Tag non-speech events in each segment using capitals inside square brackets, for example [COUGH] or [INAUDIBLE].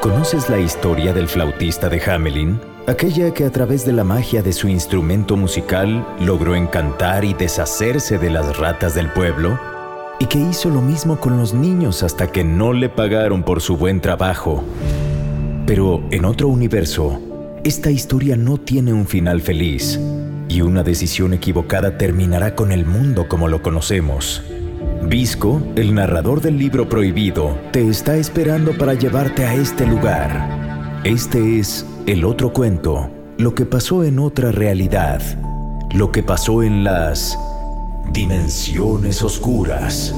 ¿Conoces la historia del flautista de Hamelin? Aquella que a través de la magia de su instrumento musical logró encantar y deshacerse de las ratas del pueblo, y que hizo lo mismo con los niños hasta que no le pagaron por su buen trabajo. Pero en otro universo, esta historia no tiene un final feliz, y una decisión equivocada terminará con el mundo como lo conocemos. Visco, el narrador del libro prohibido, te está esperando para llevarte a este lugar. Este es el otro cuento, lo que pasó en otra realidad, lo que pasó en las dimensiones oscuras.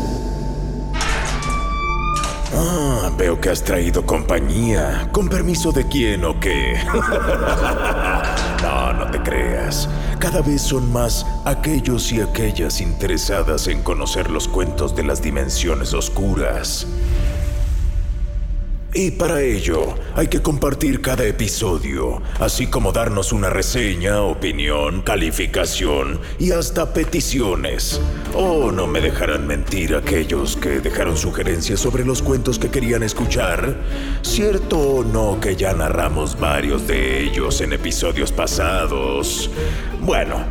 Ah, veo que has traído compañía. ¿Con permiso de quién o qué? [LAUGHS] no, no te creas. Cada vez son más aquellos y aquellas interesadas en conocer los cuentos de las dimensiones oscuras. Y para ello hay que compartir cada episodio, así como darnos una reseña, opinión, calificación y hasta peticiones. Oh, no me dejarán mentir aquellos que dejaron sugerencias sobre los cuentos que querían escuchar. ¿Cierto o no que ya narramos varios de ellos en episodios pasados? Bueno,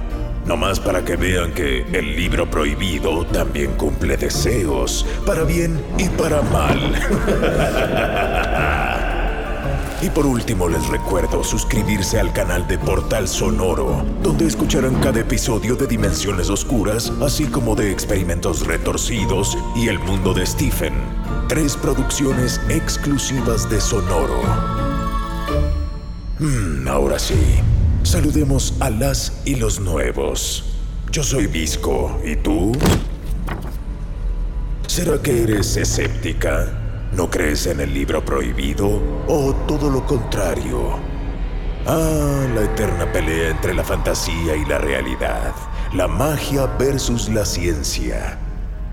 no más para que vean que el libro prohibido también cumple deseos, para bien y para mal. [LAUGHS] y por último les recuerdo suscribirse al canal de Portal Sonoro, donde escucharán cada episodio de Dimensiones Oscuras, así como de Experimentos Retorcidos y El Mundo de Stephen. Tres producciones exclusivas de Sonoro. Hmm, ahora sí. Saludemos a las y los nuevos. Yo soy Visco, ¿y tú? ¿Será que eres escéptica? ¿No crees en el libro prohibido? ¿O todo lo contrario? Ah, la eterna pelea entre la fantasía y la realidad. La magia versus la ciencia.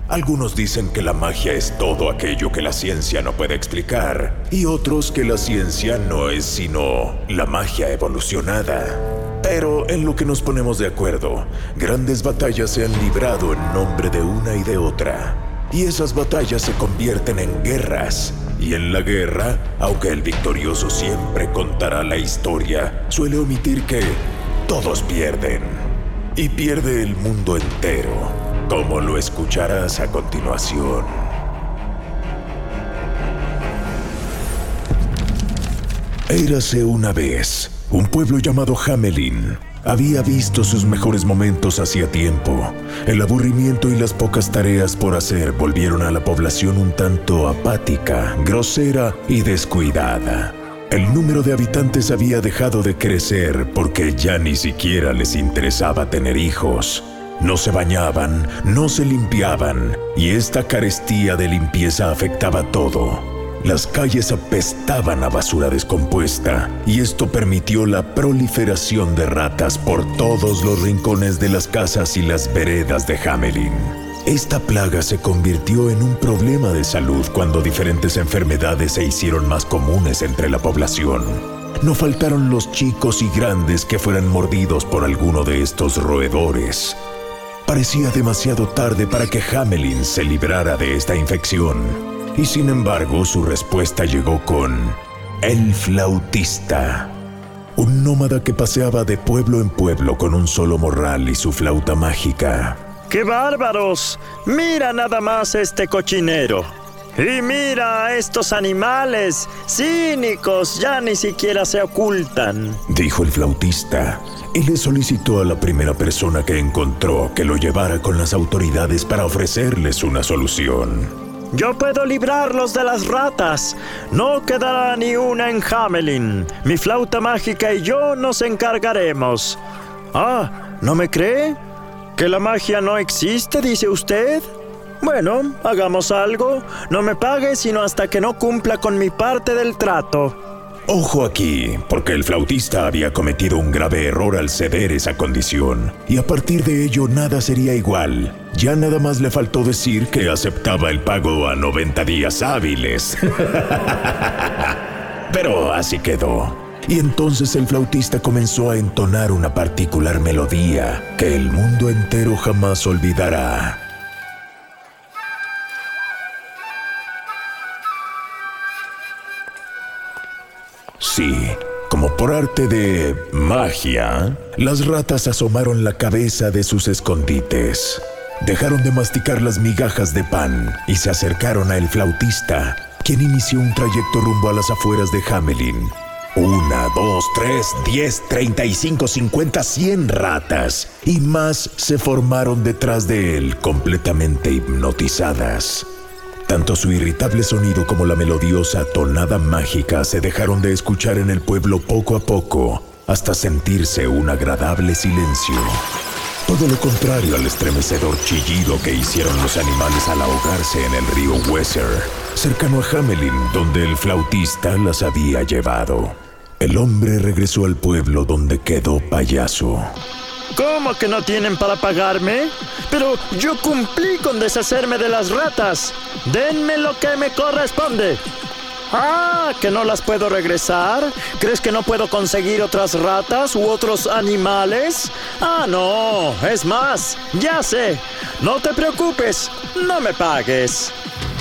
Algunos dicen que la magia es todo aquello que la ciencia no puede explicar, y otros que la ciencia no es sino la magia evolucionada. Pero en lo que nos ponemos de acuerdo, grandes batallas se han librado en nombre de una y de otra. Y esas batallas se convierten en guerras. Y en la guerra, aunque el victorioso siempre contará la historia, suele omitir que todos pierden. Y pierde el mundo entero como lo escucharás a continuación. Érase una vez un pueblo llamado Hamelin. Había visto sus mejores momentos hacía tiempo. El aburrimiento y las pocas tareas por hacer volvieron a la población un tanto apática, grosera y descuidada. El número de habitantes había dejado de crecer porque ya ni siquiera les interesaba tener hijos. No se bañaban, no se limpiaban, y esta carestía de limpieza afectaba todo. Las calles apestaban a basura descompuesta, y esto permitió la proliferación de ratas por todos los rincones de las casas y las veredas de Hamelin. Esta plaga se convirtió en un problema de salud cuando diferentes enfermedades se hicieron más comunes entre la población. No faltaron los chicos y grandes que fueran mordidos por alguno de estos roedores. Parecía demasiado tarde para que Hamelin se librara de esta infección. Y sin embargo, su respuesta llegó con El flautista. Un nómada que paseaba de pueblo en pueblo con un solo morral y su flauta mágica. ¡Qué bárbaros! Mira nada más este cochinero. Y mira a estos animales, cínicos, ya ni siquiera se ocultan. Dijo el flautista y le solicitó a la primera persona que encontró que lo llevara con las autoridades para ofrecerles una solución. Yo puedo librarlos de las ratas. No quedará ni una en Hamelin. Mi flauta mágica y yo nos encargaremos. Ah, ¿no me cree? ¿Que la magia no existe, dice usted? Bueno, hagamos algo. No me pague sino hasta que no cumpla con mi parte del trato. Ojo aquí, porque el flautista había cometido un grave error al ceder esa condición, y a partir de ello nada sería igual. Ya nada más le faltó decir que aceptaba el pago a 90 días hábiles. [LAUGHS] Pero así quedó. Y entonces el flautista comenzó a entonar una particular melodía que el mundo entero jamás olvidará. Sí, como por arte de magia, las ratas asomaron la cabeza de sus escondites. Dejaron de masticar las migajas de pan y se acercaron a el flautista, quien inició un trayecto rumbo a las afueras de Hamelin. Una, dos, tres, diez, treinta y cinco, cincuenta, cien ratas y más se formaron detrás de él, completamente hipnotizadas. Tanto su irritable sonido como la melodiosa tonada mágica se dejaron de escuchar en el pueblo poco a poco, hasta sentirse un agradable silencio. Todo lo contrario al estremecedor chillido que hicieron los animales al ahogarse en el río Weser, cercano a Hamelin, donde el flautista las había llevado. El hombre regresó al pueblo donde quedó payaso. ¿Cómo que no tienen para pagarme? Pero yo cumplí con deshacerme de las ratas. Denme lo que me corresponde. Ah, que no las puedo regresar. ¿Crees que no puedo conseguir otras ratas u otros animales? Ah, no. Es más, ya sé. No te preocupes. No me pagues.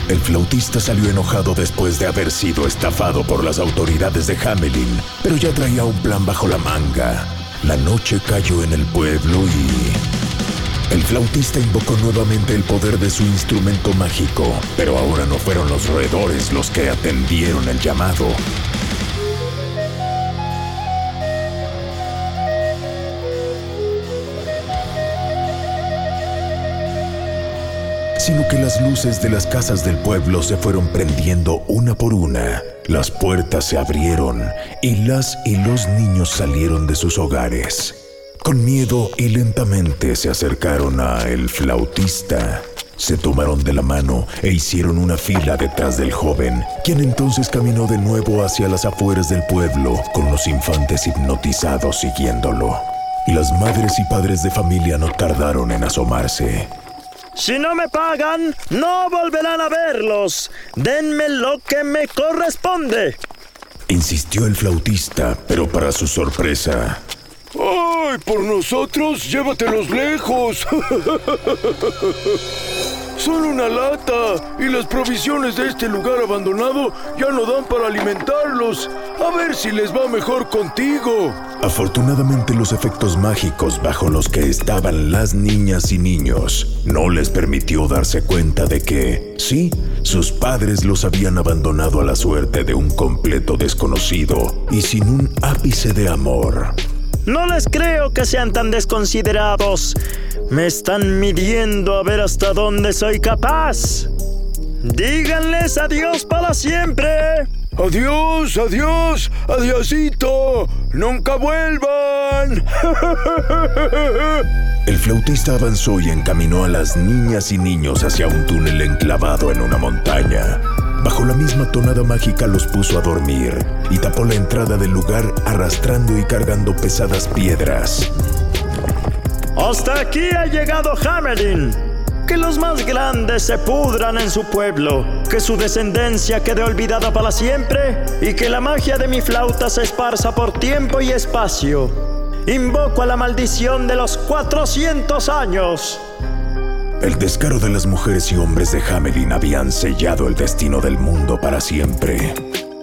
El flautista salió enojado después de haber sido estafado por las autoridades de Hamelin, pero ya traía un plan bajo la manga. La noche cayó en el pueblo y... El flautista invocó nuevamente el poder de su instrumento mágico, pero ahora no fueron los roedores los que atendieron el llamado. Que las luces de las casas del pueblo se fueron prendiendo una por una. Las puertas se abrieron y las y los niños salieron de sus hogares. Con miedo y lentamente se acercaron a el flautista. Se tomaron de la mano e hicieron una fila detrás del joven, quien entonces caminó de nuevo hacia las afueras del pueblo, con los infantes hipnotizados siguiéndolo. Las madres y padres de familia no tardaron en asomarse. Si no me pagan, no volverán a verlos. Denme lo que me corresponde. Insistió el flautista, pero para su sorpresa. ¡Ay, por nosotros! ¡Llévatelos lejos! [LAUGHS] Son una lata y las provisiones de este lugar abandonado ya no dan para alimentarlos. A ver si les va mejor contigo. Afortunadamente los efectos mágicos bajo los que estaban las niñas y niños no les permitió darse cuenta de que, sí, sus padres los habían abandonado a la suerte de un completo desconocido y sin un ápice de amor. No les creo que sean tan desconsiderados. Me están midiendo a ver hasta dónde soy capaz. Díganles adiós para siempre. Adiós, adiós, adiosito. Nunca vuelvan. [LAUGHS] El flautista avanzó y encaminó a las niñas y niños hacia un túnel enclavado en una montaña. Bajo la misma tonada mágica los puso a dormir y tapó la entrada del lugar arrastrando y cargando pesadas piedras. Hasta aquí ha llegado Hamelin. Que los más grandes se pudran en su pueblo, que su descendencia quede olvidada para siempre y que la magia de mi flauta se esparza por tiempo y espacio. Invoco a la maldición de los 400 años. El descaro de las mujeres y hombres de Hamelin habían sellado el destino del mundo para siempre.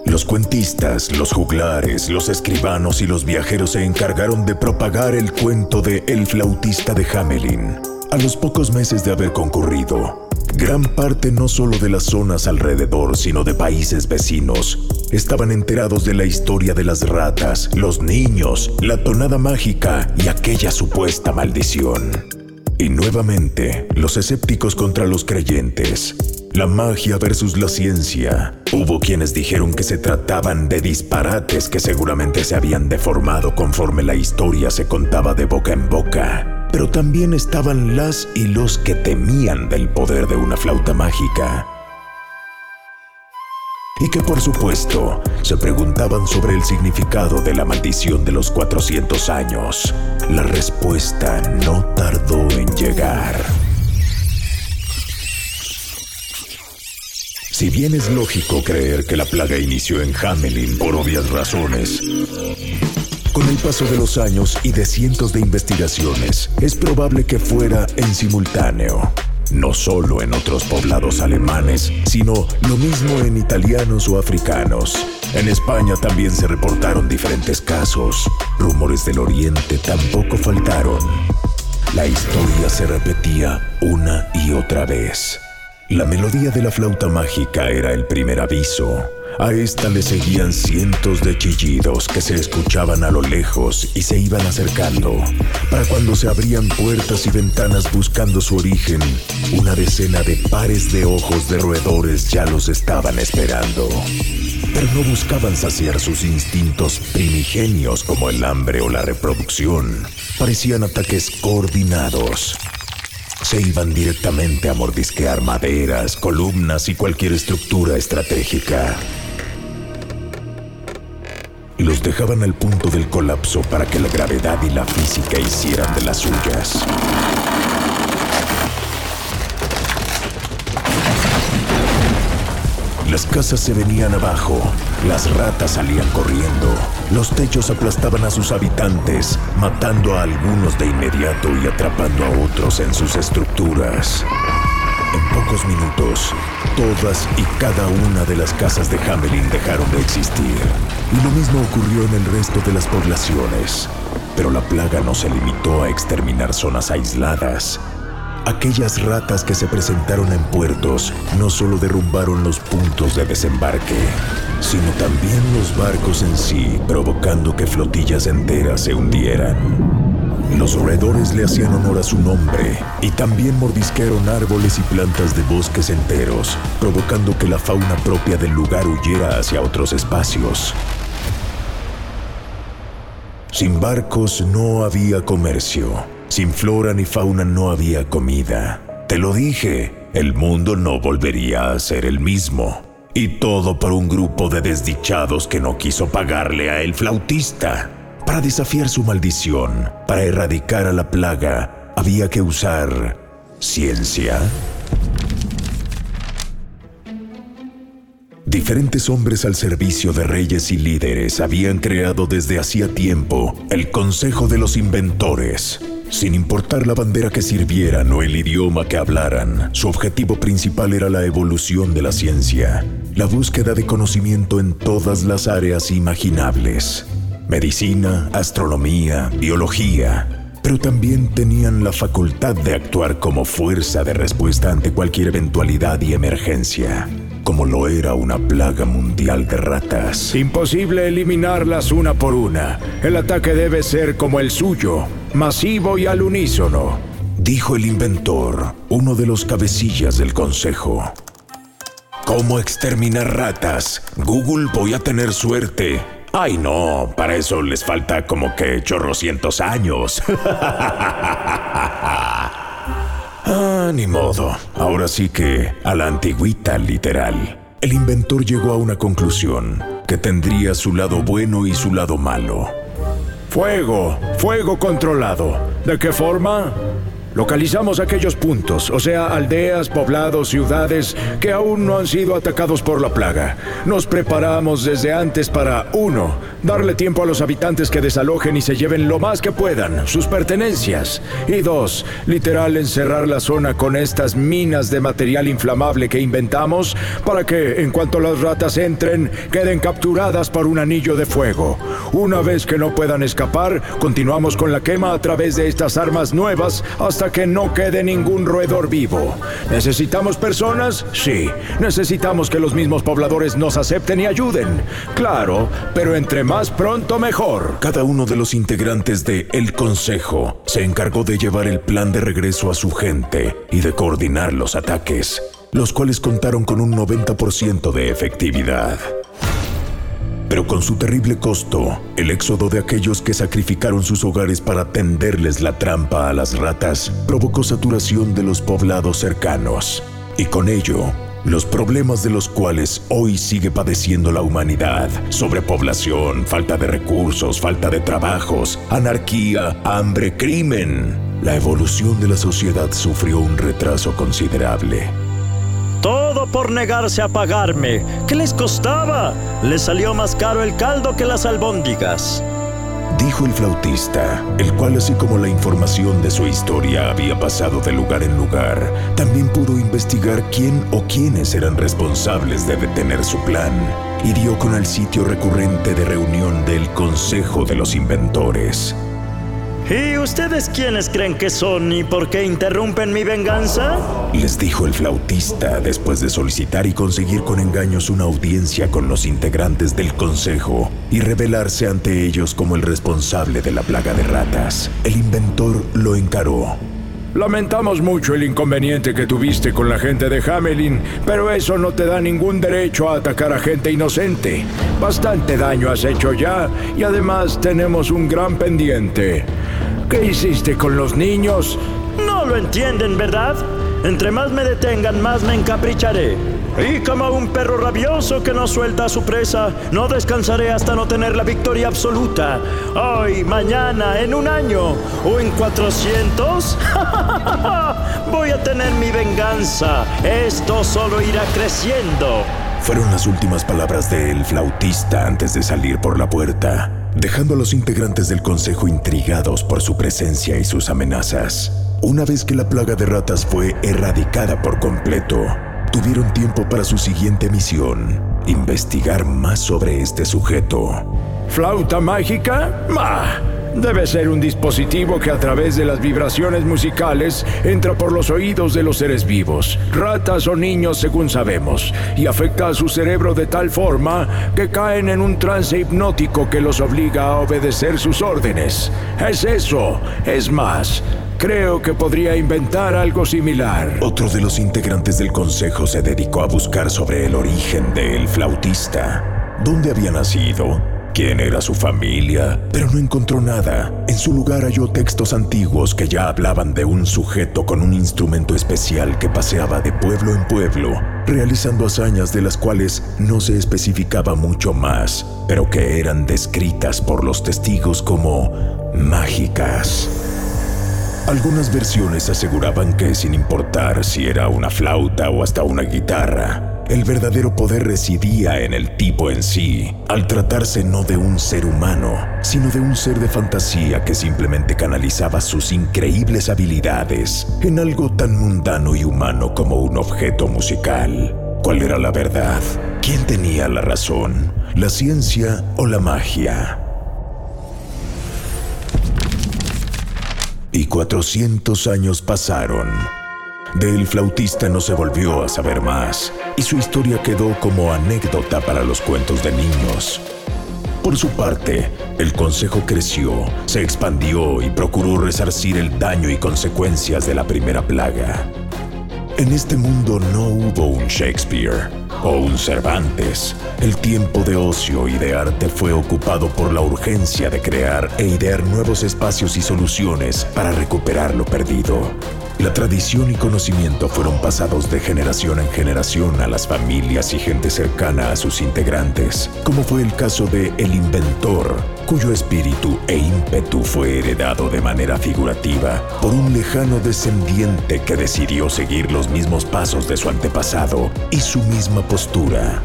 Los cuentistas, los juglares, los escribanos y los viajeros se encargaron de propagar el cuento de El flautista de Hamelin. A los pocos meses de haber concurrido, gran parte no solo de las zonas alrededor, sino de países vecinos, estaban enterados de la historia de las ratas, los niños, la tonada mágica y aquella supuesta maldición. Y nuevamente, los escépticos contra los creyentes. La magia versus la ciencia. Hubo quienes dijeron que se trataban de disparates que seguramente se habían deformado conforme la historia se contaba de boca en boca. Pero también estaban las y los que temían del poder de una flauta mágica y que por supuesto se preguntaban sobre el significado de la maldición de los 400 años. La respuesta no tardó en llegar. Si bien es lógico creer que la plaga inició en Hamelin por obvias razones, con el paso de los años y de cientos de investigaciones, es probable que fuera en simultáneo no solo en otros poblados alemanes, sino lo mismo en italianos o africanos. En España también se reportaron diferentes casos. Rumores del Oriente tampoco faltaron. La historia se repetía una y otra vez. La melodía de la flauta mágica era el primer aviso. A esta le seguían cientos de chillidos que se escuchaban a lo lejos y se iban acercando. Para cuando se abrían puertas y ventanas buscando su origen, una decena de pares de ojos de roedores ya los estaban esperando. Pero no buscaban saciar sus instintos primigenios como el hambre o la reproducción. Parecían ataques coordinados se iban directamente a mordisquear maderas, columnas y cualquier estructura estratégica los dejaban al punto del colapso para que la gravedad y la física hicieran de las suyas. Las casas se venían abajo, las ratas salían corriendo, los techos aplastaban a sus habitantes, matando a algunos de inmediato y atrapando a otros en sus estructuras. En pocos minutos, todas y cada una de las casas de Hamelin dejaron de existir. Y lo mismo ocurrió en el resto de las poblaciones. Pero la plaga no se limitó a exterminar zonas aisladas. Aquellas ratas que se presentaron en puertos no solo derrumbaron los puntos de desembarque, sino también los barcos en sí, provocando que flotillas enteras se hundieran. Los roedores le hacían honor a su nombre y también mordisquearon árboles y plantas de bosques enteros, provocando que la fauna propia del lugar huyera hacia otros espacios. Sin barcos no había comercio, sin flora ni fauna no había comida. Te lo dije, el mundo no volvería a ser el mismo. Y todo por un grupo de desdichados que no quiso pagarle a el flautista. Para desafiar su maldición, para erradicar a la plaga, había que usar ciencia. Diferentes hombres al servicio de reyes y líderes habían creado desde hacía tiempo el Consejo de los Inventores. Sin importar la bandera que sirvieran o el idioma que hablaran, su objetivo principal era la evolución de la ciencia, la búsqueda de conocimiento en todas las áreas imaginables medicina, astronomía, biología, pero también tenían la facultad de actuar como fuerza de respuesta ante cualquier eventualidad y emergencia, como lo era una plaga mundial de ratas. Imposible eliminarlas una por una. El ataque debe ser como el suyo, masivo y al unísono. Dijo el inventor, uno de los cabecillas del consejo. ¿Cómo exterminar ratas? Google voy a tener suerte. Ay, no, para eso les falta como que chorrocientos años. [LAUGHS] ah, ni modo. Ahora sí que a la antigüita literal. El inventor llegó a una conclusión, que tendría su lado bueno y su lado malo. Fuego, fuego controlado. ¿De qué forma? Localizamos aquellos puntos, o sea, aldeas, poblados, ciudades que aún no han sido atacados por la plaga. Nos preparamos desde antes para, uno, darle tiempo a los habitantes que desalojen y se lleven lo más que puedan, sus pertenencias. Y dos, literal encerrar la zona con estas minas de material inflamable que inventamos para que, en cuanto las ratas entren, queden capturadas por un anillo de fuego. Una vez que no puedan escapar, continuamos con la quema a través de estas armas nuevas hasta que no quede ningún roedor vivo. ¿Necesitamos personas? Sí. Necesitamos que los mismos pobladores nos acepten y ayuden. Claro, pero entre más pronto mejor. Cada uno de los integrantes de El Consejo se encargó de llevar el plan de regreso a su gente y de coordinar los ataques, los cuales contaron con un 90% de efectividad. Pero con su terrible costo, el éxodo de aquellos que sacrificaron sus hogares para tenderles la trampa a las ratas provocó saturación de los poblados cercanos. Y con ello, los problemas de los cuales hoy sigue padeciendo la humanidad, sobrepoblación, falta de recursos, falta de trabajos, anarquía, hambre, crimen. La evolución de la sociedad sufrió un retraso considerable. Por negarse a pagarme. ¿Qué les costaba? Les salió más caro el caldo que las albóndigas. Dijo el flautista, el cual así como la información de su historia había pasado de lugar en lugar, también pudo investigar quién o quiénes eran responsables de detener su plan, y dio con el sitio recurrente de reunión del Consejo de los Inventores. ¿Y ustedes quiénes creen que son y por qué interrumpen mi venganza? Les dijo el flautista después de solicitar y conseguir con engaños una audiencia con los integrantes del consejo y revelarse ante ellos como el responsable de la plaga de ratas. El inventor lo encaró. Lamentamos mucho el inconveniente que tuviste con la gente de Hamelin, pero eso no te da ningún derecho a atacar a gente inocente. Bastante daño has hecho ya y además tenemos un gran pendiente. ¿Qué hiciste con los niños? No lo entienden, ¿verdad? Entre más me detengan, más me encapricharé. Y como un perro rabioso que no suelta a su presa, no descansaré hasta no tener la victoria absoluta. Hoy, mañana, en un año o en 400, [LAUGHS] voy a tener mi venganza. Esto solo irá creciendo. Fueron las últimas palabras del flautista antes de salir por la puerta, dejando a los integrantes del consejo intrigados por su presencia y sus amenazas. Una vez que la plaga de ratas fue erradicada por completo, tuvieron tiempo para su siguiente misión, investigar más sobre este sujeto. ¿Flauta mágica? ¡Ma! Debe ser un dispositivo que a través de las vibraciones musicales entra por los oídos de los seres vivos, ratas o niños según sabemos, y afecta a su cerebro de tal forma que caen en un trance hipnótico que los obliga a obedecer sus órdenes. Es eso, es más, Creo que podría inventar algo similar. Otro de los integrantes del consejo se dedicó a buscar sobre el origen del flautista. ¿Dónde había nacido? ¿Quién era su familia? Pero no encontró nada. En su lugar halló textos antiguos que ya hablaban de un sujeto con un instrumento especial que paseaba de pueblo en pueblo, realizando hazañas de las cuales no se especificaba mucho más, pero que eran descritas por los testigos como mágicas. Algunas versiones aseguraban que sin importar si era una flauta o hasta una guitarra, el verdadero poder residía en el tipo en sí, al tratarse no de un ser humano, sino de un ser de fantasía que simplemente canalizaba sus increíbles habilidades en algo tan mundano y humano como un objeto musical. ¿Cuál era la verdad? ¿Quién tenía la razón? ¿La ciencia o la magia? Y 400 años pasaron. Del flautista no se volvió a saber más, y su historia quedó como anécdota para los cuentos de niños. Por su parte, el consejo creció, se expandió y procuró resarcir el daño y consecuencias de la primera plaga. En este mundo no hubo un Shakespeare o un Cervantes. El tiempo de ocio y de arte fue ocupado por la urgencia de crear e idear nuevos espacios y soluciones para recuperar lo perdido. La tradición y conocimiento fueron pasados de generación en generación a las familias y gente cercana a sus integrantes, como fue el caso de El Inventor, cuyo espíritu e ímpetu fue heredado de manera figurativa por un lejano descendiente que decidió seguir los mismos pasos de su antepasado y su misma postura.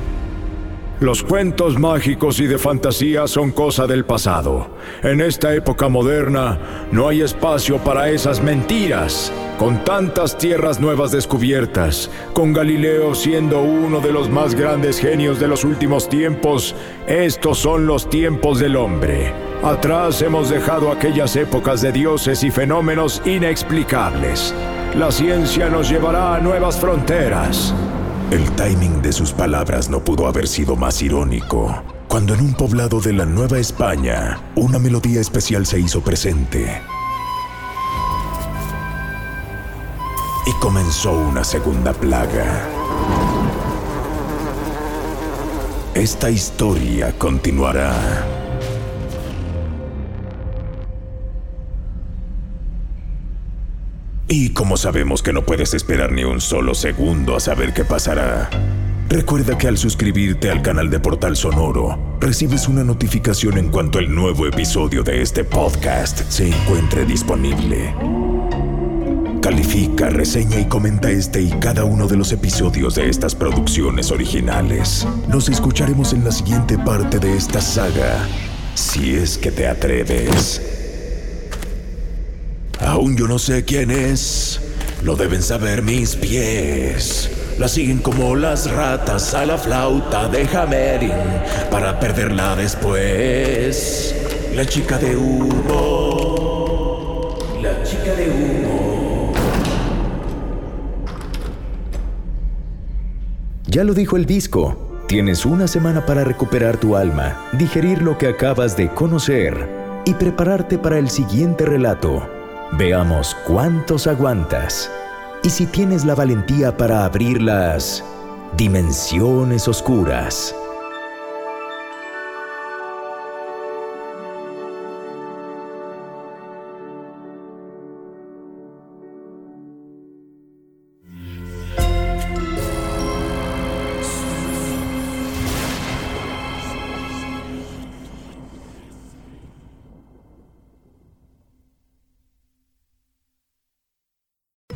Los cuentos mágicos y de fantasía son cosa del pasado. En esta época moderna no hay espacio para esas mentiras. Con tantas tierras nuevas descubiertas, con Galileo siendo uno de los más grandes genios de los últimos tiempos, estos son los tiempos del hombre. Atrás hemos dejado aquellas épocas de dioses y fenómenos inexplicables. La ciencia nos llevará a nuevas fronteras. El timing de sus palabras no pudo haber sido más irónico. Cuando en un poblado de la Nueva España, una melodía especial se hizo presente. Y comenzó una segunda plaga. Esta historia continuará. Y como sabemos que no puedes esperar ni un solo segundo a saber qué pasará, Recuerda que al suscribirte al canal de Portal Sonoro, recibes una notificación en cuanto el nuevo episodio de este podcast se encuentre disponible. Califica, reseña y comenta este y cada uno de los episodios de estas producciones originales. Nos escucharemos en la siguiente parte de esta saga, si es que te atreves. Aún yo no sé quién es, lo deben saber mis pies. La siguen como las ratas a la flauta de Hamerin para perderla después. La chica de humo. La chica de humo. Ya lo dijo el disco. Tienes una semana para recuperar tu alma, digerir lo que acabas de conocer y prepararte para el siguiente relato. Veamos cuántos aguantas y si tienes la valentía para abrir las dimensiones oscuras.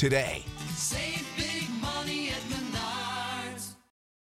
today. Save